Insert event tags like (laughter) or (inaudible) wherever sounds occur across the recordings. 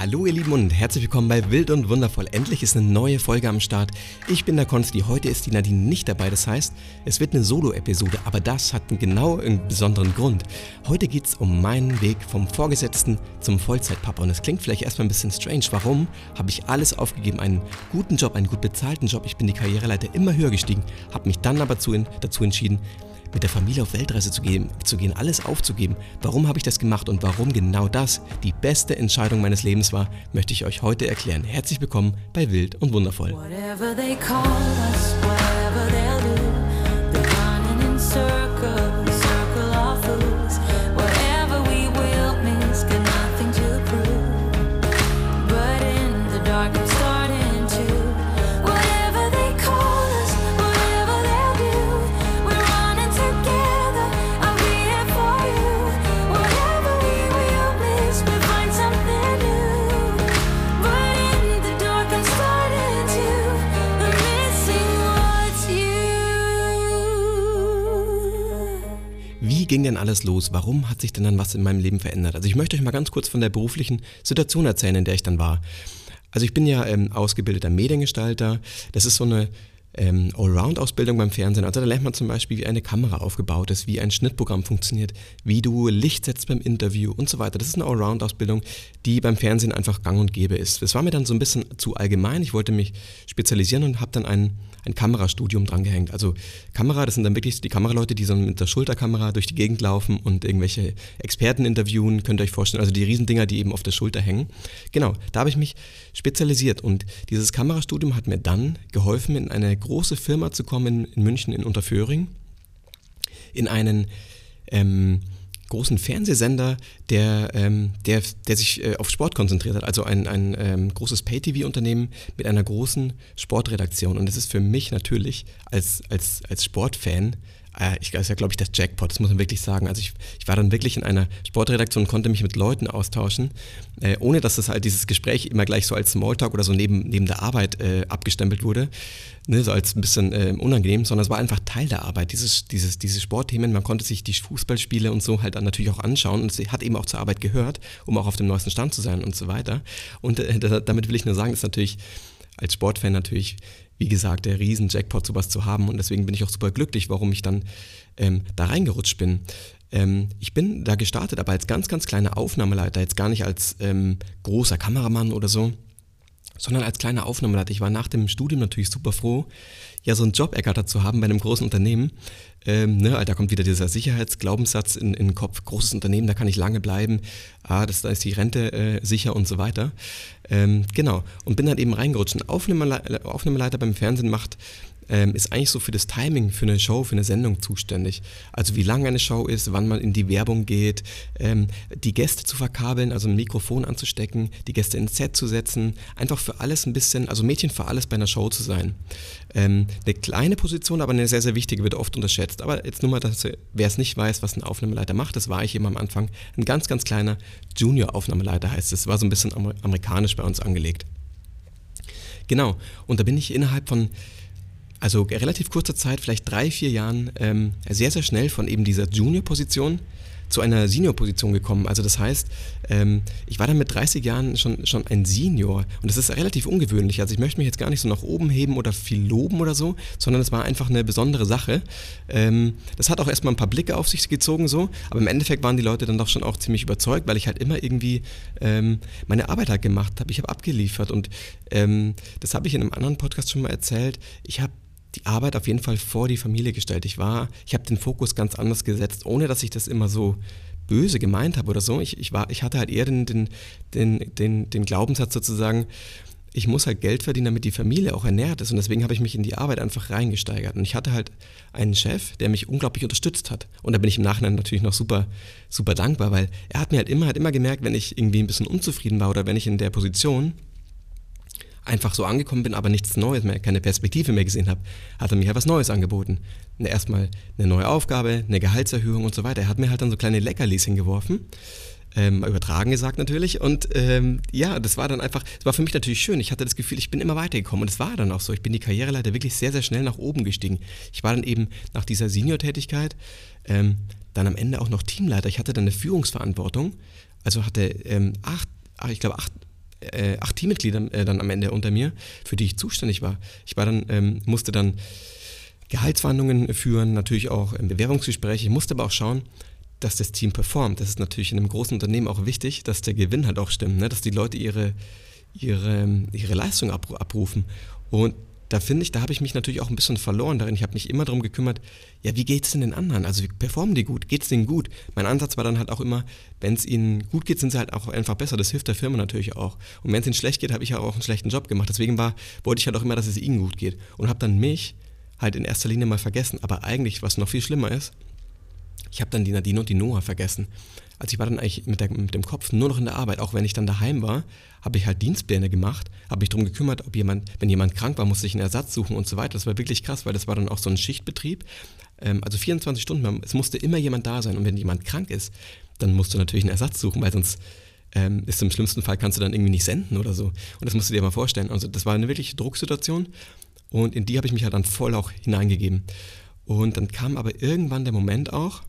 Hallo ihr Lieben und herzlich willkommen bei Wild und Wundervoll. Endlich ist eine neue Folge am Start. Ich bin der Konsti, heute ist die Nadine nicht dabei, das heißt, es wird eine Solo-Episode, aber das hat einen genau einen besonderen Grund. Heute geht es um meinen Weg vom Vorgesetzten zum Vollzeitpapa und es klingt vielleicht erstmal ein bisschen strange. Warum? Habe ich alles aufgegeben, einen guten Job, einen gut bezahlten Job, ich bin die Karriereleiter immer höher gestiegen, habe mich dann aber dazu entschieden, mit der Familie auf Weltreise zu gehen, zu gehen, alles aufzugeben. Warum habe ich das gemacht und warum genau das die beste Entscheidung meines Lebens war, möchte ich euch heute erklären. Herzlich willkommen bei Wild und Wundervoll. Whatever they call us, whatever they'll do, alles los? Warum hat sich denn dann was in meinem Leben verändert? Also ich möchte euch mal ganz kurz von der beruflichen Situation erzählen, in der ich dann war. Also ich bin ja ähm, ausgebildeter Mediengestalter. Das ist so eine ähm, Allround-Ausbildung beim Fernsehen. Also da lernt man zum Beispiel, wie eine Kamera aufgebaut ist, wie ein Schnittprogramm funktioniert, wie du Licht setzt beim Interview und so weiter. Das ist eine Allround-Ausbildung, die beim Fernsehen einfach gang und gäbe ist. Das war mir dann so ein bisschen zu allgemein. Ich wollte mich spezialisieren und habe dann einen ein Kamerastudium drangehängt. Also Kamera, das sind dann wirklich die Kameraleute, die so mit der Schulterkamera durch die Gegend laufen und irgendwelche Experten interviewen, könnt ihr euch vorstellen. Also die Riesendinger, die eben auf der Schulter hängen. Genau, da habe ich mich spezialisiert und dieses Kamerastudium hat mir dann geholfen, in eine große Firma zu kommen in München in Unterföhring, in einen ähm, großen Fernsehsender, der, ähm, der, der sich äh, auf Sport konzentriert hat. Also ein, ein ähm, großes Pay-TV-Unternehmen mit einer großen Sportredaktion. Und das ist für mich natürlich als, als, als Sportfan äh, ich, das ist ja, glaube ich, das Jackpot, das muss man wirklich sagen. Also ich, ich war dann wirklich in einer Sportredaktion und konnte mich mit Leuten austauschen, äh, ohne dass das halt dieses Gespräch immer gleich so als Smalltalk oder so neben, neben der Arbeit äh, abgestempelt wurde, ne, so als ein bisschen äh, unangenehm, sondern es war einfach Teil der Arbeit, dieses, dieses, diese Sportthemen. Man konnte sich die Fußballspiele und so halt dann natürlich auch anschauen und es hat eben auch zur Arbeit gehört, um auch auf dem neuesten Stand zu sein und so weiter. Und äh, damit will ich nur sagen, dass natürlich als Sportfan natürlich wie gesagt, der Riesen-Jackpot, sowas zu haben. Und deswegen bin ich auch super glücklich, warum ich dann ähm, da reingerutscht bin. Ähm, ich bin da gestartet, aber als ganz, ganz kleiner Aufnahmeleiter, jetzt gar nicht als ähm, großer Kameramann oder so, sondern als kleiner Aufnahmeleiter. Ich war nach dem Studium natürlich super froh, ja, so einen Job ergattert zu haben bei einem großen Unternehmen. Ähm, ne, da kommt wieder dieser Sicherheitsglaubenssatz in, in den Kopf, großes Unternehmen, da kann ich lange bleiben, ah, das, da ist die Rente äh, sicher und so weiter. Ähm, genau, und bin dann eben reingerutscht. Ein Aufnahmeleiter, Aufnahmeleiter beim Fernsehen macht ähm, ist eigentlich so für das Timing für eine Show, für eine Sendung zuständig. Also wie lang eine Show ist, wann man in die Werbung geht, ähm, die Gäste zu verkabeln, also ein Mikrofon anzustecken, die Gäste ins Set zu setzen, einfach für alles ein bisschen, also Mädchen für alles bei einer Show zu sein. Ähm, eine kleine Position, aber eine sehr, sehr wichtige, wird oft unterschätzt. Aber jetzt nur mal, dass, wer es nicht weiß, was ein Aufnahmeleiter macht, das war ich eben am Anfang. Ein ganz, ganz kleiner Junior-Aufnahmeleiter heißt es. War so ein bisschen amerikanisch bei uns angelegt. Genau. Und da bin ich innerhalb von also relativ kurzer Zeit, vielleicht drei, vier Jahren, ähm, sehr, sehr schnell von eben dieser Junior-Position zu einer Senior-Position gekommen. Also das heißt, ähm, ich war dann mit 30 Jahren schon, schon ein Senior und das ist relativ ungewöhnlich. Also ich möchte mich jetzt gar nicht so nach oben heben oder viel loben oder so, sondern es war einfach eine besondere Sache. Ähm, das hat auch erstmal ein paar Blicke auf sich gezogen so, aber im Endeffekt waren die Leute dann doch schon auch ziemlich überzeugt, weil ich halt immer irgendwie ähm, meine Arbeit halt gemacht habe. Ich habe abgeliefert und ähm, das habe ich in einem anderen Podcast schon mal erzählt. Ich habe die Arbeit auf jeden Fall vor die Familie gestellt. Ich war, ich habe den Fokus ganz anders gesetzt, ohne dass ich das immer so böse gemeint habe oder so. Ich, ich, war, ich hatte halt eher den, den, den, den, den Glaubenssatz sozusagen, ich muss halt Geld verdienen, damit die Familie auch ernährt ist. Und deswegen habe ich mich in die Arbeit einfach reingesteigert. Und ich hatte halt einen Chef, der mich unglaublich unterstützt hat. Und da bin ich im Nachhinein natürlich noch super, super dankbar, weil er hat mir halt immer, hat immer gemerkt, wenn ich irgendwie ein bisschen unzufrieden war oder wenn ich in der Position einfach so angekommen bin, aber nichts Neues mehr, keine Perspektive mehr gesehen habe, hat er mir halt was Neues angeboten. Erstmal eine neue Aufgabe, eine Gehaltserhöhung und so weiter. Er hat mir halt dann so kleine Leckerlis hingeworfen. Ähm, übertragen gesagt natürlich. Und ähm, ja, das war dann einfach, es war für mich natürlich schön. Ich hatte das Gefühl, ich bin immer weitergekommen. Und es war dann auch so. Ich bin die Karriereleiter wirklich sehr, sehr schnell nach oben gestiegen. Ich war dann eben nach dieser Senior-Tätigkeit ähm, dann am Ende auch noch Teamleiter. Ich hatte dann eine Führungsverantwortung. Also hatte ähm, acht, ich glaube, acht äh, acht Teammitglieder äh, dann am Ende unter mir, für die ich zuständig war. Ich war dann, ähm, musste dann Gehaltsverhandlungen führen, natürlich auch ähm, Bewerbungsgespräche. Ich musste aber auch schauen, dass das Team performt. Das ist natürlich in einem großen Unternehmen auch wichtig, dass der Gewinn halt auch stimmt, ne? dass die Leute ihre, ihre, ihre Leistung abrufen. Und da finde ich, da habe ich mich natürlich auch ein bisschen verloren darin. Ich habe mich immer darum gekümmert, ja, wie geht es denn den anderen? Also wie performen die gut? Geht es denen gut? Mein Ansatz war dann halt auch immer, wenn es ihnen gut geht, sind sie halt auch einfach besser. Das hilft der Firma natürlich auch. Und wenn es ihnen schlecht geht, habe ich ja auch einen schlechten Job gemacht. Deswegen war, wollte ich halt auch immer, dass es ihnen gut geht. Und habe dann mich halt in erster Linie mal vergessen. Aber eigentlich, was noch viel schlimmer ist, ich habe dann die Nadine und die Noah vergessen. Also ich war dann eigentlich mit, der, mit, dem Kopf nur noch in der Arbeit. Auch wenn ich dann daheim war, habe ich halt Dienstpläne gemacht, habe mich darum gekümmert, ob jemand, wenn jemand krank war, musste ich einen Ersatz suchen und so weiter. Das war wirklich krass, weil das war dann auch so ein Schichtbetrieb. Ähm, also 24 Stunden, es musste immer jemand da sein. Und wenn jemand krank ist, dann musst du natürlich einen Ersatz suchen, weil sonst ähm, ist im schlimmsten Fall kannst du dann irgendwie nicht senden oder so. Und das musst du dir mal vorstellen. Also das war eine wirkliche Drucksituation und in die habe ich mich halt dann voll auch hineingegeben. Und dann kam aber irgendwann der Moment auch,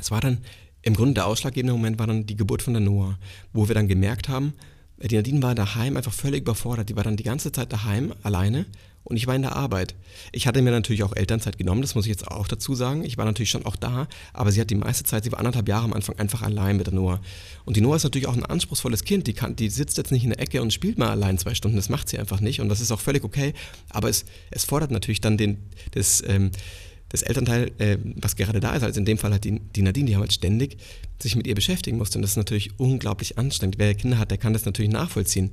es war dann im Grunde der ausschlaggebende Moment war dann die Geburt von der Noah, wo wir dann gemerkt haben, die Nadine war daheim einfach völlig überfordert. Die war dann die ganze Zeit daheim alleine und ich war in der Arbeit. Ich hatte mir natürlich auch Elternzeit genommen, das muss ich jetzt auch dazu sagen. Ich war natürlich schon auch da, aber sie hat die meiste Zeit, sie war anderthalb Jahre am Anfang einfach allein mit der Noah. Und die Noah ist natürlich auch ein anspruchsvolles Kind. Die, kann, die sitzt jetzt nicht in der Ecke und spielt mal allein zwei Stunden. Das macht sie einfach nicht und das ist auch völlig okay. Aber es, es fordert natürlich dann den, das, ähm, das Elternteil, äh, was gerade da ist, also in dem Fall halt die, die Nadine, die haben halt ständig sich mit ihr beschäftigen musste. Und das ist natürlich unglaublich anstrengend. Wer Kinder hat, der kann das natürlich nachvollziehen.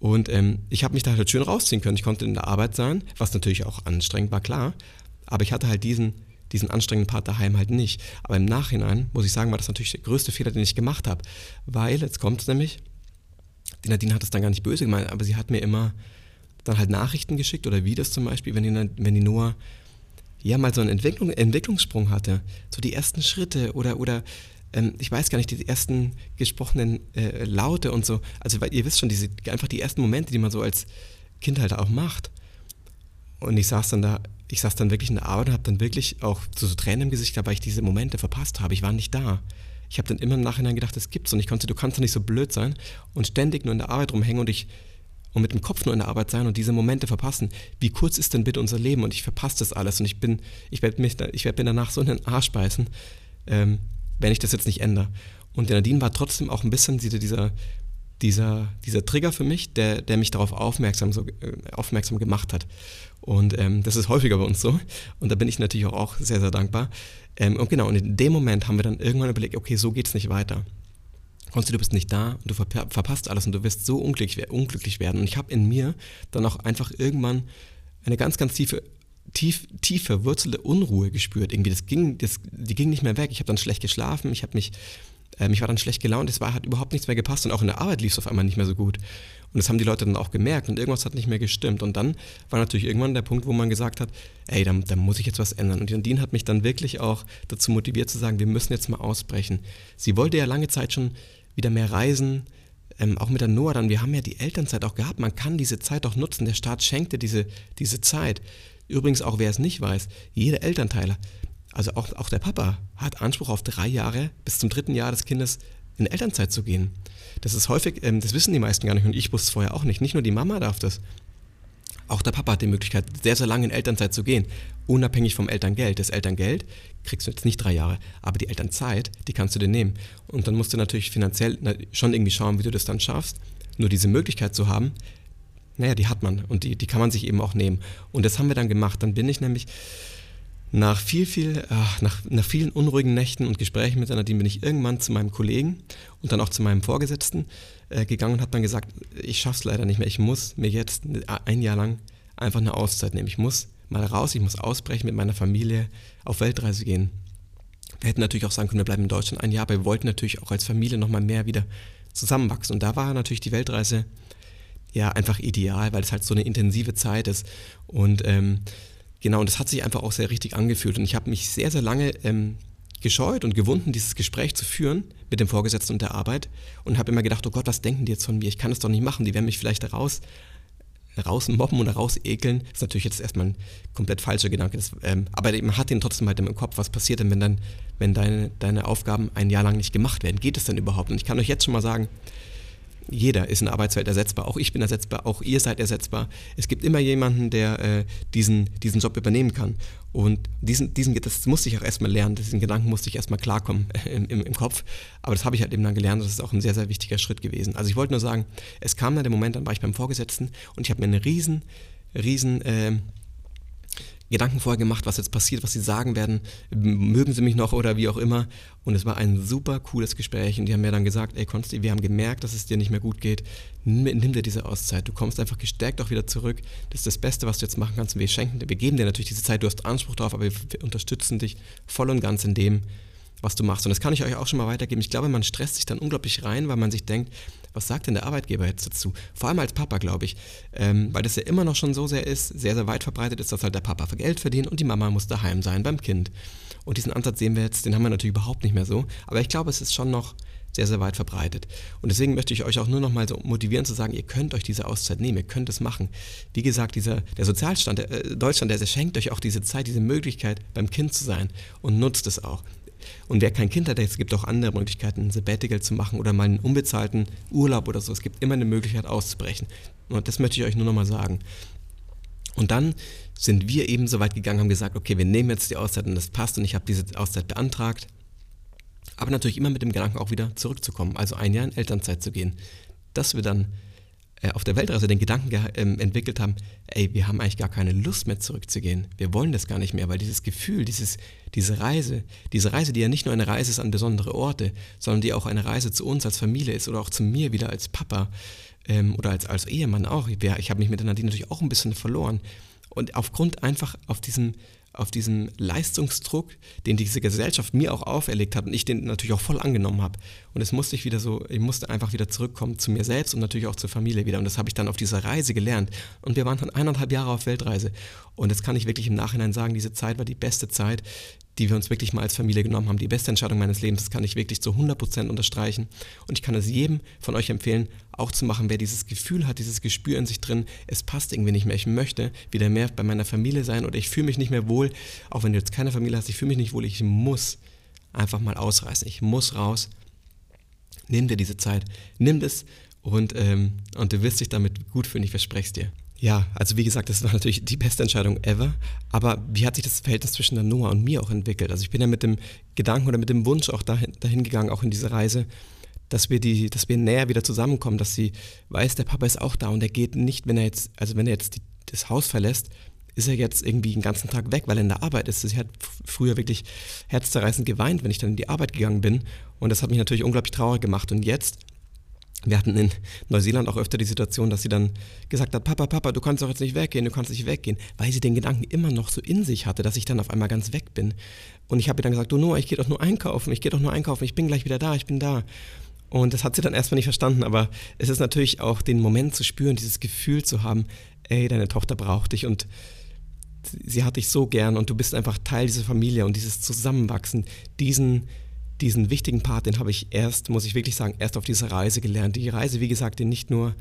Und ähm, ich habe mich da halt schön rausziehen können. Ich konnte in der Arbeit sein, was natürlich auch anstrengend war, klar. Aber ich hatte halt diesen, diesen anstrengenden Part daheim halt nicht. Aber im Nachhinein, muss ich sagen, war das natürlich der größte Fehler, den ich gemacht habe. Weil, jetzt kommt es nämlich, die Nadine hat es dann gar nicht böse gemeint, aber sie hat mir immer dann halt Nachrichten geschickt oder Videos zum Beispiel, wenn die, wenn die Noah ja mal so einen Entwicklung, Entwicklungssprung hatte, so die ersten Schritte oder, oder ähm, ich weiß gar nicht, die ersten gesprochenen äh, Laute und so, also ihr wisst schon, diese, einfach die ersten Momente, die man so als Kind halt auch macht. Und ich saß dann da, ich saß dann wirklich in der Arbeit und habe dann wirklich auch so, so Tränen im Gesicht weil ich diese Momente verpasst habe. Ich war nicht da. Ich habe dann immer im Nachhinein gedacht, das gibt's und ich konnte, du kannst doch nicht so blöd sein und ständig nur in der Arbeit rumhängen und ich und mit dem Kopf nur in der Arbeit sein und diese Momente verpassen. Wie kurz ist denn bitte unser Leben und ich verpasse das alles und ich bin, ich werde mich, ich werde mir danach so in den Arsch beißen, ähm, wenn ich das jetzt nicht ändere. Und der Nadine war trotzdem auch ein bisschen dieser, dieser, dieser Trigger für mich, der, der mich darauf aufmerksam, so, äh, aufmerksam gemacht hat. Und ähm, das ist häufiger bei uns so. Und da bin ich natürlich auch, sehr, sehr dankbar. Ähm, und genau, und in dem Moment haben wir dann irgendwann überlegt, okay, so geht es nicht weiter. Konsti, du bist nicht da und du verpasst alles und du wirst so unglücklich, unglücklich werden. Und ich habe in mir dann auch einfach irgendwann eine ganz, ganz tiefe, tief, tief verwurzelte Unruhe gespürt. Irgendwie, das ging, das, die ging nicht mehr weg. Ich habe dann schlecht geschlafen, ich habe mich, äh, ich war dann schlecht gelaunt, es war, hat überhaupt nichts mehr gepasst und auch in der Arbeit lief es auf einmal nicht mehr so gut. Und das haben die Leute dann auch gemerkt und irgendwas hat nicht mehr gestimmt. Und dann war natürlich irgendwann der Punkt, wo man gesagt hat, ey, da, da muss ich jetzt was ändern. Und Nadine hat mich dann wirklich auch dazu motiviert zu sagen, wir müssen jetzt mal ausbrechen. Sie wollte ja lange Zeit schon wieder mehr reisen, ähm, auch mit der Noah dann, wir haben ja die Elternzeit auch gehabt, man kann diese Zeit auch nutzen, der Staat schenkte diese, diese Zeit. Übrigens auch, wer es nicht weiß, jeder Elternteil, also auch, auch der Papa, hat Anspruch auf drei Jahre bis zum dritten Jahr des Kindes in Elternzeit zu gehen. Das ist häufig, ähm, das wissen die meisten gar nicht und ich wusste es vorher auch nicht. Nicht nur die Mama darf das, auch der Papa hat die Möglichkeit, sehr, sehr lange in Elternzeit zu gehen, unabhängig vom Elterngeld. Das Elterngeld kriegst du jetzt nicht drei Jahre, aber die Elternzeit, die kannst du dir nehmen. Und dann musst du natürlich finanziell schon irgendwie schauen, wie du das dann schaffst. Nur diese Möglichkeit zu haben, naja, die hat man und die, die kann man sich eben auch nehmen. Und das haben wir dann gemacht. Dann bin ich nämlich nach viel, viel, ach, nach, nach vielen unruhigen Nächten und Gesprächen mit Nadine bin ich irgendwann zu meinem Kollegen und dann auch zu meinem Vorgesetzten äh, gegangen und habe dann gesagt, ich schaff's leider nicht mehr. Ich muss mir jetzt ein Jahr lang einfach eine Auszeit nehmen. Ich muss mal raus, ich muss ausbrechen mit meiner Familie auf Weltreise gehen. Wir hätten natürlich auch sagen können, wir bleiben in Deutschland ein Jahr, aber wir wollten natürlich auch als Familie nochmal mehr wieder zusammenwachsen. Und da war natürlich die Weltreise ja einfach ideal, weil es halt so eine intensive Zeit ist. Und ähm, Genau, und das hat sich einfach auch sehr richtig angefühlt. Und ich habe mich sehr, sehr lange ähm, gescheut und gewunden, dieses Gespräch zu führen mit dem Vorgesetzten und der Arbeit. Und habe immer gedacht, oh Gott, was denken die jetzt von mir? Ich kann es doch nicht machen. Die werden mich vielleicht raus, rausmobben oder rausekeln. Das ist natürlich jetzt erstmal ein komplett falscher Gedanke. Das, ähm, aber man hat den trotzdem halt im Kopf, was passiert denn, wenn, dann, wenn deine, deine Aufgaben ein Jahr lang nicht gemacht werden? Geht es denn überhaupt? Und ich kann euch jetzt schon mal sagen, jeder ist in der Arbeitswelt ersetzbar. Auch ich bin ersetzbar, auch ihr seid ersetzbar. Es gibt immer jemanden, der äh, diesen, diesen Job übernehmen kann. Und diesen, diesen, das musste ich auch erstmal lernen, diesen Gedanken musste ich erstmal klarkommen (laughs) im, im, im Kopf. Aber das habe ich halt eben dann gelernt, das ist auch ein sehr, sehr wichtiger Schritt gewesen. Also ich wollte nur sagen, es kam dann der Moment, dann war ich beim Vorgesetzten und ich habe mir einen riesen, riesen äh, Gedanken vorher gemacht, was jetzt passiert, was sie sagen werden, mögen sie mich noch oder wie auch immer. Und es war ein super cooles Gespräch. Und die haben mir dann gesagt, ey Konsti, wir haben gemerkt, dass es dir nicht mehr gut geht, nimm, nimm dir diese Auszeit, du kommst einfach gestärkt auch wieder zurück, das ist das Beste, was du jetzt machen kannst. Und wir schenken wir geben dir natürlich diese Zeit, du hast Anspruch drauf, aber wir unterstützen dich voll und ganz in dem, was du machst. Und das kann ich euch auch schon mal weitergeben. Ich glaube, man stresst sich dann unglaublich rein, weil man sich denkt, was sagt denn der Arbeitgeber jetzt dazu? Vor allem als Papa, glaube ich. Ähm, weil das ja immer noch schon so sehr ist, sehr, sehr weit verbreitet ist, dass halt der Papa für Geld verdient und die Mama muss daheim sein beim Kind. Und diesen Ansatz sehen wir jetzt, den haben wir natürlich überhaupt nicht mehr so. Aber ich glaube, es ist schon noch sehr, sehr weit verbreitet. Und deswegen möchte ich euch auch nur noch mal so motivieren zu sagen, ihr könnt euch diese Auszeit nehmen, ihr könnt es machen. Wie gesagt, dieser, der Sozialstand, der, äh, Deutschland, der schenkt euch auch diese Zeit, diese Möglichkeit, beim Kind zu sein und nutzt es auch. Und wer kein Kind hat, es gibt auch andere Möglichkeiten, ein Sabbatical zu machen oder mal einen unbezahlten Urlaub oder so. Es gibt immer eine Möglichkeit auszubrechen. Und das möchte ich euch nur nochmal sagen. Und dann sind wir eben so weit gegangen, haben gesagt, okay, wir nehmen jetzt die Auszeit und das passt und ich habe diese Auszeit beantragt. Aber natürlich immer mit dem Gedanken auch wieder zurückzukommen, also ein Jahr in Elternzeit zu gehen. Dass wir dann äh, auf der Weltreise den Gedanken ähm, entwickelt haben, ey, wir haben eigentlich gar keine Lust mehr zurückzugehen. Wir wollen das gar nicht mehr, weil dieses Gefühl, dieses, diese Reise, diese Reise, die ja nicht nur eine Reise ist an besondere Orte, sondern die auch eine Reise zu uns als Familie ist oder auch zu mir wieder als Papa ähm, oder als, als Ehemann auch. Ich, ich habe mich mit der Nadine natürlich auch ein bisschen verloren. Und aufgrund einfach auf diesem auf diesen Leistungsdruck, den diese Gesellschaft mir auch auferlegt hat und ich den natürlich auch voll angenommen habe. Und es musste ich wieder so, ich musste einfach wieder zurückkommen zu mir selbst und natürlich auch zur Familie wieder. Und das habe ich dann auf dieser Reise gelernt. Und wir waren dann eineinhalb Jahre auf Weltreise. Und das kann ich wirklich im Nachhinein sagen, diese Zeit war die beste Zeit, die wir uns wirklich mal als Familie genommen haben. Die beste Entscheidung meines Lebens, das kann ich wirklich zu 100% unterstreichen. Und ich kann es jedem von euch empfehlen, auch zu machen, wer dieses Gefühl hat, dieses Gespür in sich drin, es passt irgendwie nicht mehr, ich möchte wieder mehr bei meiner Familie sein oder ich fühle mich nicht mehr wohl, auch wenn du jetzt keine Familie hast, ich fühle mich nicht wohl, ich muss einfach mal ausreißen, ich muss raus. Nimm dir diese Zeit, nimm das und, ähm, und du wirst dich damit gut fühlen, ich verspreche es dir. Ja, also wie gesagt, das war natürlich die beste Entscheidung ever. Aber wie hat sich das Verhältnis zwischen der Noah und mir auch entwickelt? Also ich bin ja mit dem Gedanken oder mit dem Wunsch auch dahin, dahin gegangen, auch in diese Reise, dass wir die, dass wir näher wieder zusammenkommen, dass sie weiß, der Papa ist auch da und er geht nicht, wenn er jetzt, also wenn er jetzt die, das Haus verlässt, ist er jetzt irgendwie den ganzen Tag weg, weil er in der Arbeit ist. Sie hat früher wirklich herzzerreißend geweint, wenn ich dann in die Arbeit gegangen bin. Und das hat mich natürlich unglaublich traurig gemacht. Und jetzt wir hatten in Neuseeland auch öfter die Situation, dass sie dann gesagt hat, Papa, Papa, du kannst doch jetzt nicht weggehen, du kannst nicht weggehen, weil sie den Gedanken immer noch so in sich hatte, dass ich dann auf einmal ganz weg bin. Und ich habe ihr dann gesagt, du Noah, ich gehe doch nur einkaufen, ich gehe doch nur einkaufen, ich bin gleich wieder da, ich bin da. Und das hat sie dann erstmal nicht verstanden, aber es ist natürlich auch den Moment zu spüren, dieses Gefühl zu haben, ey, deine Tochter braucht dich und sie hat dich so gern und du bist einfach Teil dieser Familie und dieses Zusammenwachsen, diesen diesen wichtigen Part, den habe ich erst, muss ich wirklich sagen, erst auf dieser Reise gelernt. Die Reise, wie gesagt, die nicht nur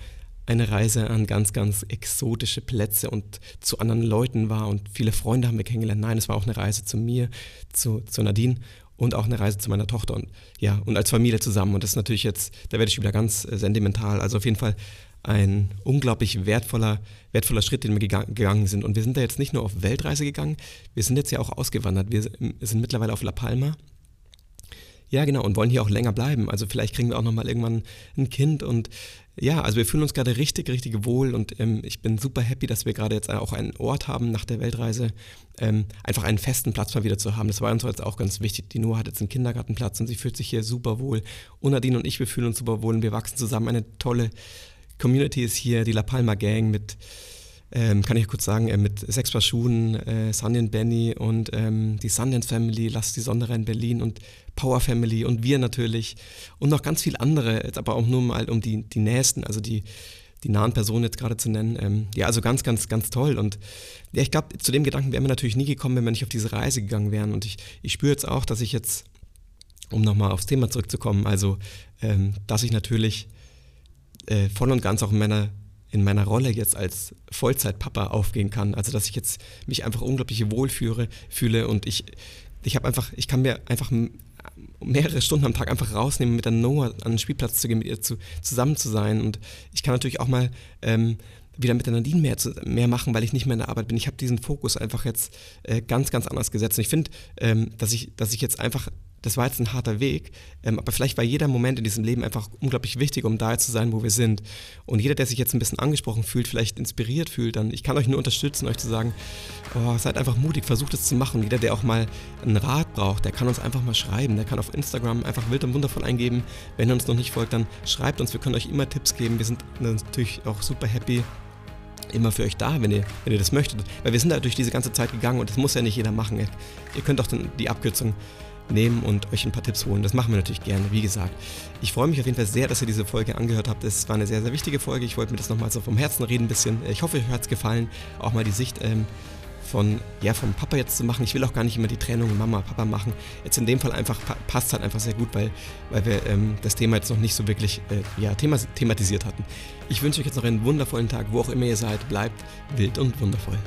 eine Reise an ganz, ganz exotische Plätze und zu anderen Leuten war und viele Freunde haben wir kennengelernt. Nein, es war auch eine Reise zu mir, zu, zu Nadine und auch eine Reise zu meiner Tochter und ja, und als Familie zusammen. Und das ist natürlich jetzt, da werde ich wieder ganz äh, sentimental. Also auf jeden Fall ein unglaublich wertvoller, wertvoller Schritt, den wir gegangen sind. Und wir sind da jetzt nicht nur auf Weltreise gegangen, wir sind jetzt ja auch ausgewandert. Wir sind mittlerweile auf La Palma ja, genau, und wollen hier auch länger bleiben. Also vielleicht kriegen wir auch nochmal irgendwann ein Kind und ja, also wir fühlen uns gerade richtig, richtig wohl und ähm, ich bin super happy, dass wir gerade jetzt auch einen Ort haben nach der Weltreise, ähm, einfach einen festen Platz mal wieder zu haben. Das war uns jetzt auch ganz wichtig. Die Noah hat jetzt einen Kindergartenplatz und sie fühlt sich hier super wohl. Und Nadine und ich, wir fühlen uns super wohl und wir wachsen zusammen. Eine tolle Community ist hier, die La Palma Gang mit ähm, kann ich kurz sagen, äh, mit sechs Paar Schuhen, äh, Sunny Benny und ähm, die Sundance Family, Lass die Sonne in Berlin und Power Family und wir natürlich und noch ganz viele andere, jetzt aber auch nur mal um die, die Nächsten, also die, die nahen Personen jetzt gerade zu nennen. Ähm, ja, also ganz, ganz, ganz toll. Und ja, ich glaube, zu dem Gedanken wären wir natürlich nie gekommen, wenn wir nicht auf diese Reise gegangen wären. Und ich, ich spüre jetzt auch, dass ich jetzt, um nochmal aufs Thema zurückzukommen, also, ähm, dass ich natürlich äh, voll und ganz auch in meiner in meiner Rolle jetzt als Vollzeitpapa aufgehen kann. Also dass ich jetzt mich einfach unglaublich wohl fühle, fühle und ich, ich habe einfach, ich kann mir einfach mehrere Stunden am Tag einfach rausnehmen, mit der Noah an den Spielplatz zu gehen, mit ihr zu, zusammen zu sein. Und ich kann natürlich auch mal ähm, wieder mit der Nadine mehr, zu, mehr machen, weil ich nicht mehr in der Arbeit bin. Ich habe diesen Fokus einfach jetzt äh, ganz, ganz anders gesetzt. Und ich finde, ähm, dass, ich, dass ich jetzt einfach das war jetzt ein harter Weg, ähm, aber vielleicht war jeder Moment in diesem Leben einfach unglaublich wichtig, um da zu sein, wo wir sind. Und jeder, der sich jetzt ein bisschen angesprochen fühlt, vielleicht inspiriert fühlt, dann ich kann euch nur unterstützen, euch zu sagen, oh, seid einfach mutig, versucht es zu machen. Jeder, der auch mal einen Rat braucht, der kann uns einfach mal schreiben. Der kann auf Instagram einfach wild und wundervoll eingeben. Wenn ihr uns noch nicht folgt, dann schreibt uns, wir können euch immer Tipps geben. Wir sind natürlich auch super happy immer für euch da, wenn ihr, wenn ihr das möchtet. Weil wir sind da durch diese ganze Zeit gegangen und das muss ja nicht jeder machen. Ihr könnt auch die Abkürzung nehmen und euch ein paar Tipps holen. Das machen wir natürlich gerne, wie gesagt. Ich freue mich auf jeden Fall sehr, dass ihr diese Folge angehört habt. Es war eine sehr, sehr wichtige Folge. Ich wollte mir das nochmal so vom Herzen reden ein bisschen. Ich hoffe, euch hat es gefallen, auch mal die Sicht ähm, von, ja, vom Papa jetzt zu machen. Ich will auch gar nicht immer die Trennung Mama, Papa machen. Jetzt in dem Fall einfach passt halt einfach sehr gut, weil, weil wir ähm, das Thema jetzt noch nicht so wirklich äh, ja, thema thematisiert hatten. Ich wünsche euch jetzt noch einen wundervollen Tag, wo auch immer ihr seid. Bleibt wild und wundervoll.